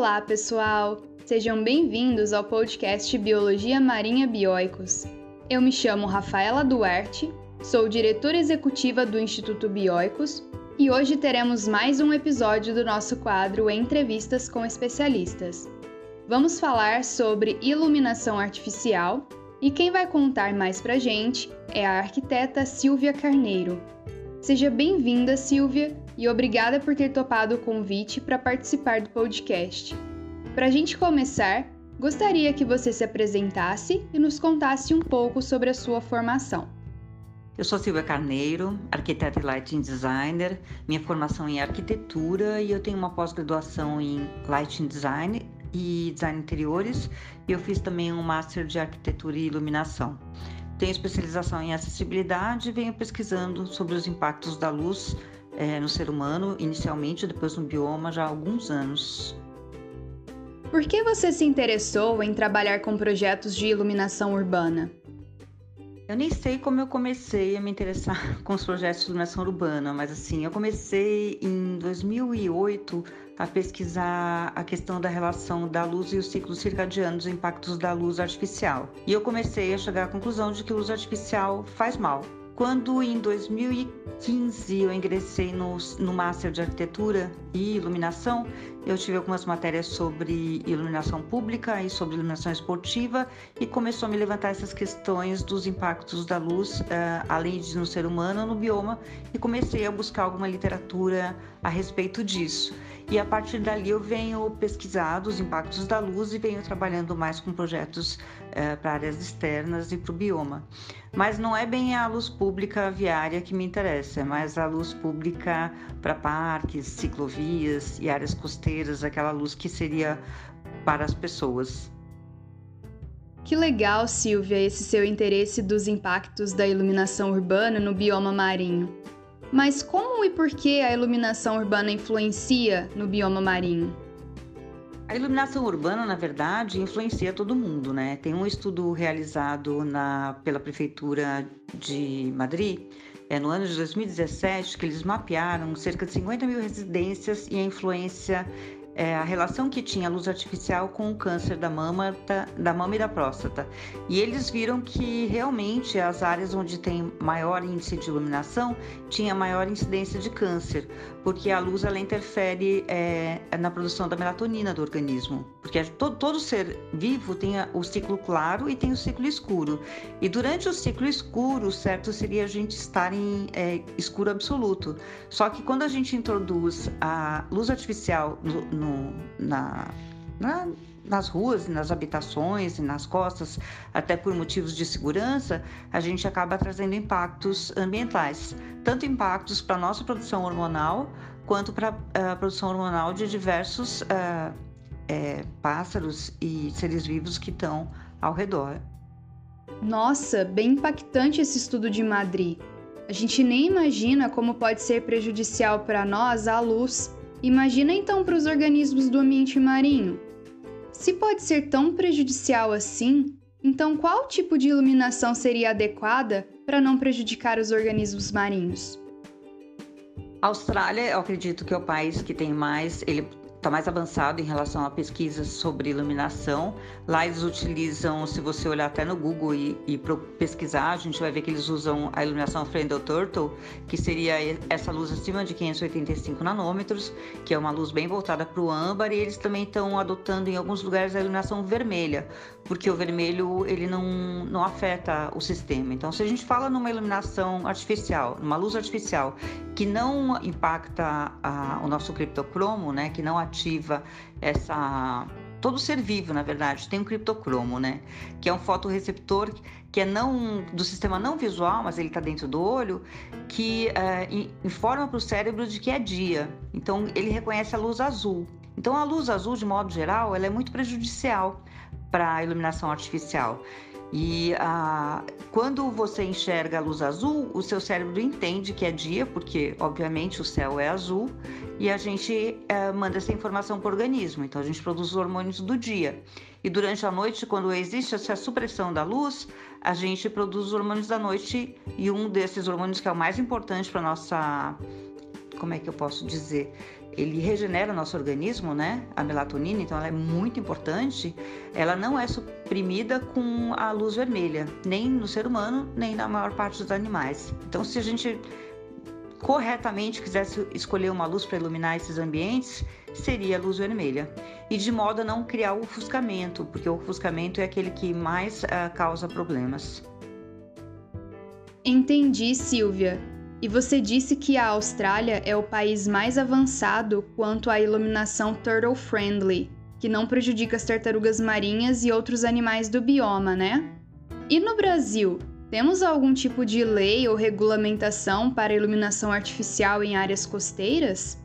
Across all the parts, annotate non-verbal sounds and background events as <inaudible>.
Olá, pessoal! Sejam bem-vindos ao podcast Biologia Marinha Bioicos. Eu me chamo Rafaela Duarte, sou diretora executiva do Instituto Bioicos e hoje teremos mais um episódio do nosso quadro Entrevistas com Especialistas. Vamos falar sobre iluminação artificial e quem vai contar mais pra gente é a arquiteta Silvia Carneiro. Seja bem-vinda, Silvia, e obrigada por ter topado o convite para participar do podcast. Para a gente começar, gostaria que você se apresentasse e nos contasse um pouco sobre a sua formação. Eu sou Silvia Carneiro, arquiteta e lighting designer. Minha formação é em arquitetura e eu tenho uma pós-graduação em lighting design e design interiores. E eu fiz também um master de arquitetura e iluminação. Tenho especialização em acessibilidade e venho pesquisando sobre os impactos da luz é, no ser humano, inicialmente, depois no bioma, já há alguns anos. Por que você se interessou em trabalhar com projetos de iluminação urbana? Eu nem sei como eu comecei a me interessar <laughs> com os projetos de iluminação urbana, mas assim, eu comecei em 2008 a pesquisar a questão da relação da luz e os ciclos circadianos, os impactos da luz artificial. E eu comecei a chegar à conclusão de que a luz artificial faz mal. Quando em 2015 eu ingressei no, no Master de Arquitetura e Iluminação, eu tive algumas matérias sobre iluminação pública e sobre iluminação esportiva e começou a me levantar essas questões dos impactos da luz, uh, além de no ser humano, no bioma, e comecei a buscar alguma literatura a respeito disso. E a partir dali eu venho pesquisando os impactos da luz e venho trabalhando mais com projetos uh, para áreas externas e para o bioma. Mas não é bem a luz pública viária que me interessa, é mais a luz pública para parques, ciclovias e áreas costeiras aquela luz que seria para as pessoas. Que legal, Silvia, esse seu interesse dos impactos da iluminação urbana no bioma marinho. Mas como e por que a iluminação urbana influencia no bioma marinho? A iluminação urbana, na verdade, influencia todo mundo, né? Tem um estudo realizado na, pela Prefeitura de Madrid é, no ano de 2017 que eles mapearam cerca de 50 mil residências e a influência é, a relação que tinha a luz artificial com o câncer da mama, da, da mama e da próstata. E eles viram que realmente as áreas onde tem maior índice de iluminação tinha maior incidência de câncer, porque a luz ela interfere é, na produção da melatonina do organismo. Porque todo, todo ser vivo tem o ciclo claro e tem o ciclo escuro. E durante o ciclo escuro, certo seria a gente estar em é, escuro absoluto. Só que quando a gente introduz a luz artificial no, no, na, na, nas ruas, nas habitações e nas costas, até por motivos de segurança, a gente acaba trazendo impactos ambientais, tanto impactos para a nossa produção hormonal, quanto para a produção hormonal de diversos é, pássaros e seres vivos que estão ao redor. Nossa, bem impactante esse estudo de Madrid. A gente nem imagina como pode ser prejudicial para nós a luz Imagina então para os organismos do ambiente marinho. Se pode ser tão prejudicial assim, então qual tipo de iluminação seria adequada para não prejudicar os organismos marinhos? A Austrália, eu acredito que é o país que tem mais, ele está mais avançado em relação a pesquisas sobre iluminação. Lá eles utilizam, se você olhar até no Google e, e pesquisar, a gente vai ver que eles usam a iluminação Friendly Turtle, que seria essa luz acima de 585 nanômetros, que é uma luz bem voltada para o âmbar, e eles também estão adotando em alguns lugares a iluminação vermelha, porque o vermelho ele não, não afeta o sistema. Então, se a gente fala numa iluminação artificial, numa luz artificial que não impacta a, o nosso criptocromo, né, que não ativa essa todo ser vivo, na verdade, tem um criptocromo, né? Que é um fotoreceptor que é não do sistema não visual, mas ele está dentro do olho, que é, informa para o cérebro de que é dia. Então ele reconhece a luz azul. Então a luz azul, de modo geral, ela é muito prejudicial para a iluminação artificial. E ah, quando você enxerga a luz azul, o seu cérebro entende que é dia, porque obviamente o céu é azul, e a gente eh, manda essa informação para o organismo. Então a gente produz os hormônios do dia. E durante a noite, quando existe essa supressão da luz, a gente produz os hormônios da noite, e um desses hormônios que é o mais importante para nossa como é que eu posso dizer, ele regenera o nosso organismo, né? A melatonina, então ela é muito importante. Ela não é suprimida com a luz vermelha, nem no ser humano, nem na maior parte dos animais. Então, se a gente corretamente quisesse escolher uma luz para iluminar esses ambientes, seria a luz vermelha. E de modo a não criar o ofuscamento, porque o ofuscamento é aquele que mais uh, causa problemas. Entendi, Silvia. E você disse que a Austrália é o país mais avançado quanto à iluminação turtle friendly, que não prejudica as tartarugas marinhas e outros animais do bioma, né? E no Brasil, temos algum tipo de lei ou regulamentação para iluminação artificial em áreas costeiras?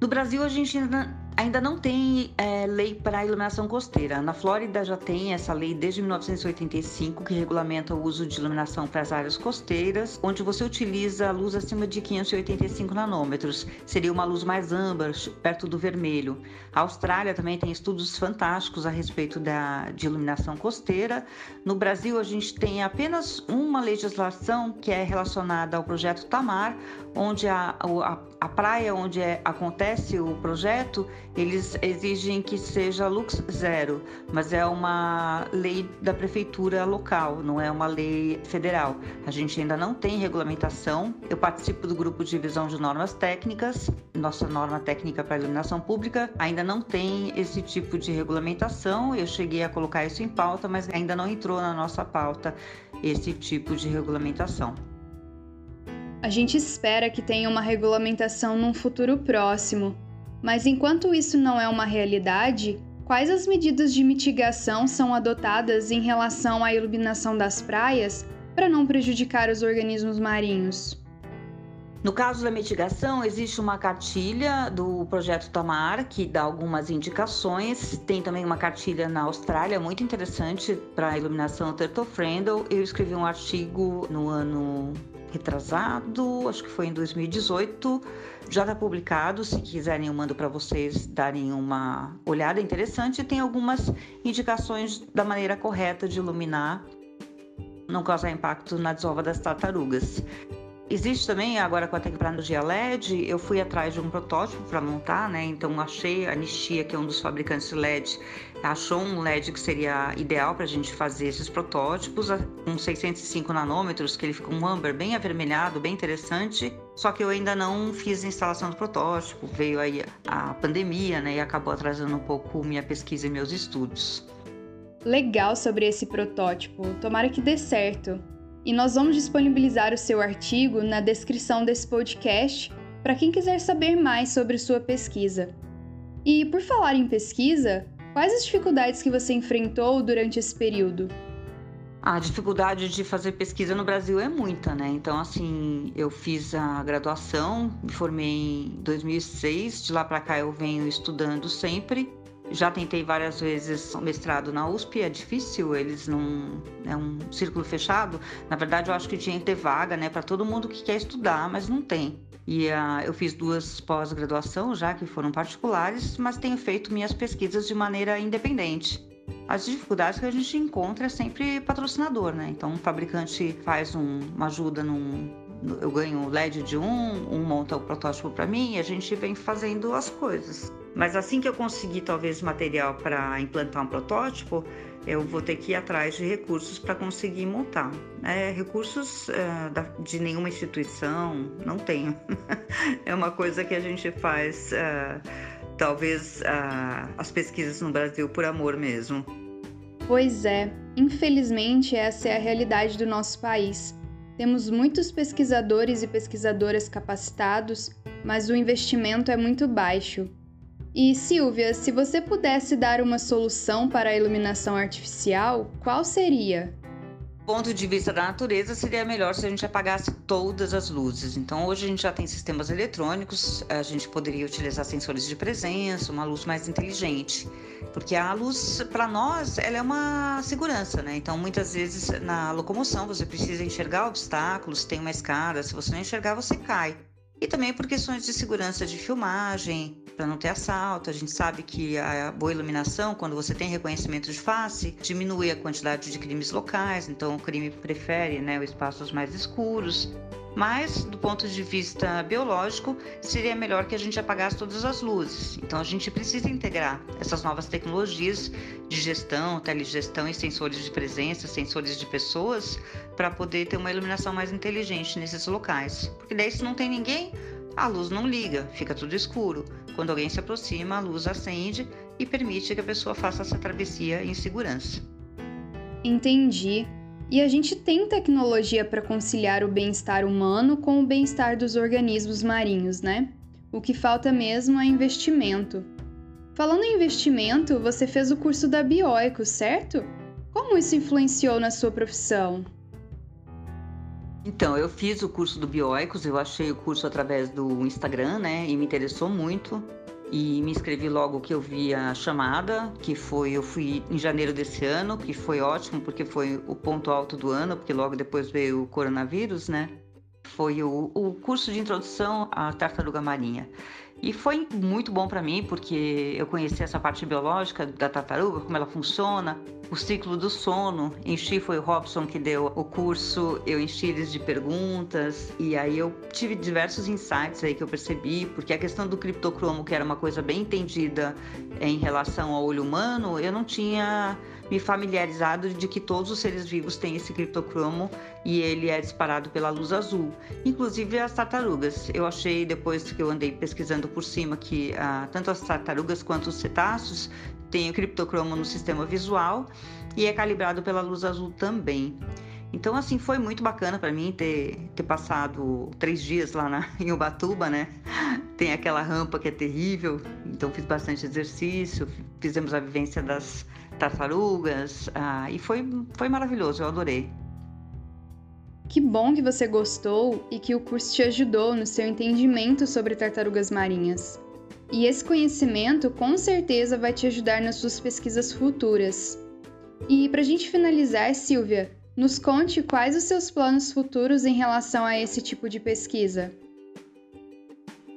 No Brasil, a gente ainda ainda não tem é, lei para iluminação costeira. Na Flórida já tem essa lei desde 1985 que regulamenta o uso de iluminação para as áreas costeiras, onde você utiliza luz acima de 585 nanômetros. Seria uma luz mais âmbar, perto do vermelho. A Austrália também tem estudos fantásticos a respeito da, de iluminação costeira. No Brasil, a gente tem apenas uma legislação que é relacionada ao projeto Tamar, onde a, a, a praia onde é, acontece o projeto, eles exigem que seja lux zero, mas é uma lei da prefeitura local, não é uma lei federal. A gente ainda não tem regulamentação. Eu participo do grupo de revisão de normas técnicas. Nossa norma técnica para iluminação pública ainda não tem esse tipo de regulamentação. Eu cheguei a colocar isso em pauta, mas ainda não entrou na nossa pauta esse tipo de regulamentação. A gente espera que tenha uma regulamentação num futuro próximo, mas enquanto isso não é uma realidade, quais as medidas de mitigação são adotadas em relação à iluminação das praias para não prejudicar os organismos marinhos? No caso da mitigação, existe uma cartilha do projeto Tamar que dá algumas indicações. Tem também uma cartilha na Austrália muito interessante para a iluminação Turtle Friendly. Eu escrevi um artigo no ano retrasado, acho que foi em 2018. Já está publicado, se quiserem eu mando para vocês darem uma olhada interessante. Tem algumas indicações da maneira correta de iluminar, não causar impacto na desova das tartarugas. Existe também, agora com a tecnologia LED, eu fui atrás de um protótipo para montar, né? Então achei a Nishia, que é um dos fabricantes de LED, achou um LED que seria ideal para a gente fazer esses protótipos, com 605 nanômetros, que ele fica um amber bem avermelhado, bem interessante. Só que eu ainda não fiz a instalação do protótipo, veio aí a pandemia, né? E acabou atrasando um pouco minha pesquisa e meus estudos. Legal sobre esse protótipo, tomara que dê certo. E nós vamos disponibilizar o seu artigo na descrição desse podcast para quem quiser saber mais sobre sua pesquisa. E por falar em pesquisa, quais as dificuldades que você enfrentou durante esse período? A dificuldade de fazer pesquisa no Brasil é muita, né? Então, assim, eu fiz a graduação, me formei em 2006, de lá para cá eu venho estudando sempre. Já tentei várias vezes mestrado na USP, é difícil, eles não. É um círculo fechado. Na verdade, eu acho que tinha que ter vaga, né, para todo mundo que quer estudar, mas não tem. E uh, eu fiz duas pós-graduação já, que foram particulares, mas tenho feito minhas pesquisas de maneira independente. As dificuldades que a gente encontra é sempre patrocinador, né? Então, um fabricante faz um, uma ajuda num, eu ganho o LED de um, um monta o protótipo para mim e a gente vem fazendo as coisas. Mas assim que eu conseguir talvez material para implantar um protótipo, eu vou ter que ir atrás de recursos para conseguir montar. É, recursos da, de nenhuma instituição, não tenho. <laughs> é uma coisa que a gente faz, é, talvez, as pesquisas no Brasil por amor mesmo. Pois é, infelizmente essa é a realidade do nosso país. Temos muitos pesquisadores e pesquisadoras capacitados, mas o investimento é muito baixo. E Silvia, se você pudesse dar uma solução para a iluminação artificial, qual seria? Ponto de vista da natureza, seria melhor se a gente apagasse todas as luzes. Então, hoje a gente já tem sistemas eletrônicos, a gente poderia utilizar sensores de presença, uma luz mais inteligente. Porque a luz, para nós, ela é uma segurança, né? Então, muitas vezes na locomoção você precisa enxergar obstáculos, tem uma escada, se você não enxergar, você cai. E também por questões de segurança de filmagem, para não ter assalto. A gente sabe que a boa iluminação, quando você tem reconhecimento de face, diminui a quantidade de crimes locais, então o crime prefere né, os espaços mais escuros. Mas, do ponto de vista biológico, seria melhor que a gente apagasse todas as luzes. Então, a gente precisa integrar essas novas tecnologias de gestão, telegestão e sensores de presença, sensores de pessoas, para poder ter uma iluminação mais inteligente nesses locais. Porque daí, se não tem ninguém, a luz não liga, fica tudo escuro. Quando alguém se aproxima, a luz acende e permite que a pessoa faça essa travessia em segurança. Entendi. E a gente tem tecnologia para conciliar o bem-estar humano com o bem-estar dos organismos marinhos, né? O que falta mesmo é investimento. Falando em investimento, você fez o curso da Bioico, certo? Como isso influenciou na sua profissão? Então, eu fiz o curso do Bioicos, eu achei o curso através do Instagram, né? E me interessou muito e me inscrevi logo que eu vi a chamada, que foi eu fui em janeiro desse ano, que foi ótimo porque foi o ponto alto do ano, porque logo depois veio o coronavírus, né? Foi o, o curso de introdução à tartaruga marinha. E foi muito bom para mim, porque eu conheci essa parte biológica da tartaruga, como ela funciona, o ciclo do sono. Enchi foi o Robson que deu o curso, eu enchi eles de perguntas, e aí eu tive diversos insights aí que eu percebi, porque a questão do criptocromo, que era uma coisa bem entendida em relação ao olho humano, eu não tinha me familiarizado de que todos os seres vivos têm esse criptocromo e ele é disparado pela luz azul, inclusive as tartarugas. Eu achei depois que eu andei pesquisando por cima que ah, tanto as tartarugas quanto os cetáceos têm o criptocromo no sistema visual e é calibrado pela luz azul também. Então, assim, foi muito bacana para mim ter, ter passado três dias lá na, <laughs> em Ubatuba, né? Tem aquela rampa que é terrível, então fiz bastante exercício, fizemos a vivência das tartarugas, ah, e foi, foi maravilhoso, eu adorei. Que bom que você gostou e que o curso te ajudou no seu entendimento sobre tartarugas marinhas. E esse conhecimento com certeza vai te ajudar nas suas pesquisas futuras. E para a gente finalizar, Silvia, nos conte quais os seus planos futuros em relação a esse tipo de pesquisa.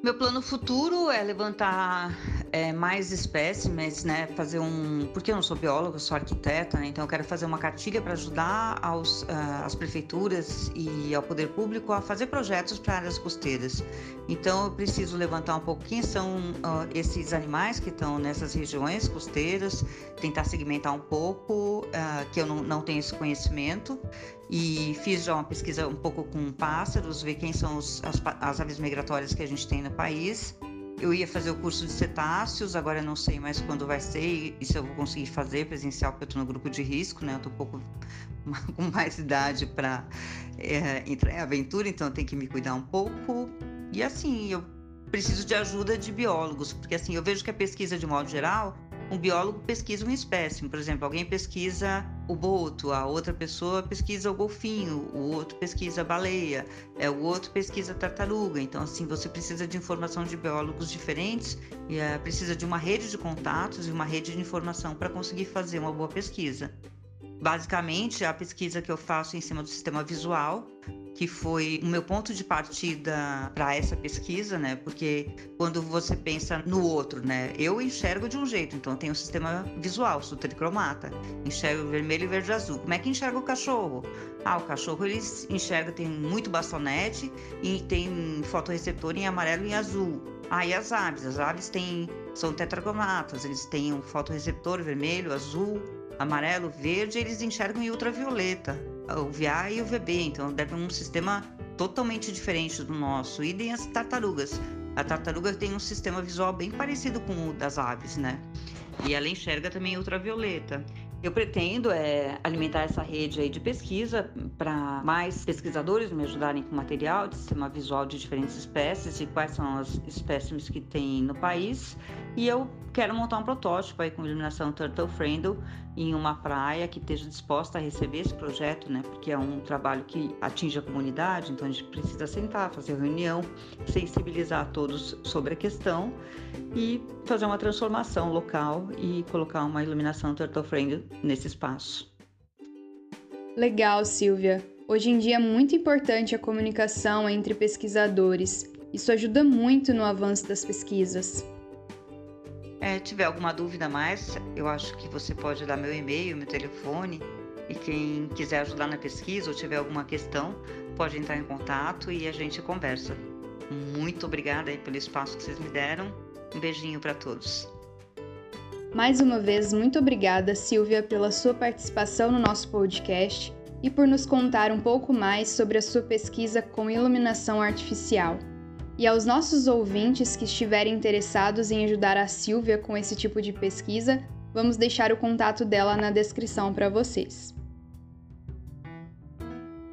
Meu plano futuro é levantar é, mais espécimes, né? Fazer um. Porque eu não sou bióloga, eu sou arquiteta, né? Então eu quero fazer uma cartilha para ajudar aos, uh, as prefeituras e ao poder público a fazer projetos para áreas costeiras. Então eu preciso levantar um pouco quem são uh, esses animais que estão nessas regiões costeiras, tentar segmentar um pouco, uh, que eu não, não tenho esse conhecimento. E fiz já uma pesquisa um pouco com pássaros, ver quem são os, as, as aves migratórias que a gente tem no país eu ia fazer o curso de cetáceos, agora não sei mais quando vai ser e se eu vou conseguir fazer presencial, porque eu estou no grupo de risco, né? Eu estou um pouco <laughs> com mais idade para é, entrar em aventura, então eu tenho que me cuidar um pouco. E assim, eu preciso de ajuda de biólogos, porque assim, eu vejo que a pesquisa, de modo geral, um biólogo pesquisa uma espécie. Por exemplo, alguém pesquisa o boto, a outra pessoa pesquisa o golfinho, o outro pesquisa a baleia, é, o outro pesquisa a tartaruga. Então, assim, você precisa de informação de biólogos diferentes e é, precisa de uma rede de contatos e uma rede de informação para conseguir fazer uma boa pesquisa. Basicamente, a pesquisa que eu faço em cima do sistema visual, que foi o meu ponto de partida para essa pesquisa, né? Porque quando você pensa no outro, né? Eu enxergo de um jeito, então tem um sistema visual, sou tricromata, enxergo vermelho, verde e azul. Como é que enxerga o cachorro? Ah, o cachorro ele enxerga, tem muito bastonete e tem fotorreceptor em amarelo e azul. Ah, e as aves? As aves têm, são tetracromatas, eles têm um fotorreceptor vermelho, azul, amarelo, verde, eles enxergam em ultravioleta, o VA e o VB, então deve um sistema totalmente diferente do nosso. Idem as tartarugas. A tartaruga tem um sistema visual bem parecido com o das aves, né? E ela enxerga também ultravioleta. Eu pretendo é, alimentar essa rede aí de pesquisa para mais pesquisadores me ajudarem com material de sistema visual de diferentes espécies e quais são as espécies que tem no país. E eu quero montar um protótipo aí com iluminação turtle friendly em uma praia que esteja disposta a receber esse projeto, né? Porque é um trabalho que atinge a comunidade, então a gente precisa sentar, fazer reunião, sensibilizar todos sobre a questão e fazer uma transformação local e colocar uma iluminação turtle friendly nesse espaço. Legal, Silvia. Hoje em dia é muito importante a comunicação entre pesquisadores. Isso ajuda muito no avanço das pesquisas. É, tiver alguma dúvida mais, eu acho que você pode dar meu e-mail, meu telefone. E quem quiser ajudar na pesquisa ou tiver alguma questão, pode entrar em contato e a gente conversa. Muito obrigada aí pelo espaço que vocês me deram. Um beijinho para todos. Mais uma vez, muito obrigada, Silvia, pela sua participação no nosso podcast e por nos contar um pouco mais sobre a sua pesquisa com iluminação artificial. E aos nossos ouvintes que estiverem interessados em ajudar a Silvia com esse tipo de pesquisa, vamos deixar o contato dela na descrição para vocês.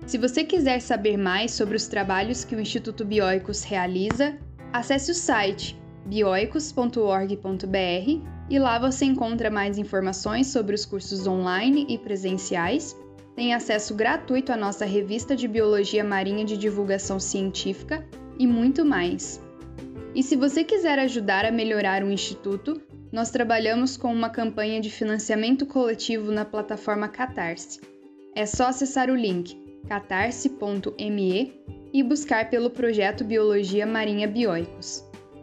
Se você quiser saber mais sobre os trabalhos que o Instituto Bioicos realiza, acesse o site bioicos.org.br e lá você encontra mais informações sobre os cursos online e presenciais, tem acesso gratuito à nossa revista de Biologia Marinha de Divulgação Científica e muito mais. E se você quiser ajudar a melhorar o Instituto, nós trabalhamos com uma campanha de financiamento coletivo na plataforma Catarse. É só acessar o link catarse.me e buscar pelo projeto Biologia Marinha Bioicos.